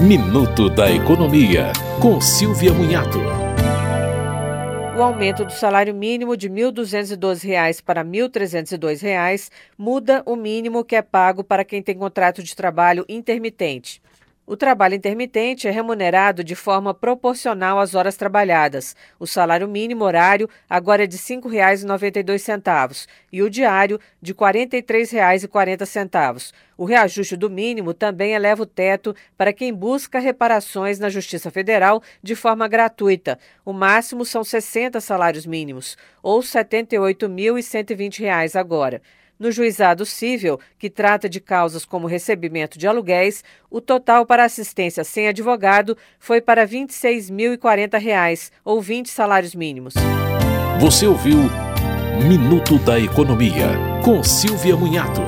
Minuto da Economia, com Silvia Munhato. O aumento do salário mínimo de R$ 1.212 para R$ 1.302 muda o mínimo que é pago para quem tem contrato de trabalho intermitente. O trabalho intermitente é remunerado de forma proporcional às horas trabalhadas. O salário mínimo horário agora é de R$ 5,92 e o diário de R$ 43,40. O reajuste do mínimo também eleva o teto para quem busca reparações na Justiça Federal de forma gratuita. O máximo são 60 salários mínimos, ou R$ 78.120 agora. No juizado civil, que trata de causas como recebimento de aluguéis, o total para assistência sem advogado foi para R$ 26.040, ou 20 salários mínimos. Você ouviu Minuto da Economia, com Silvia Munhato.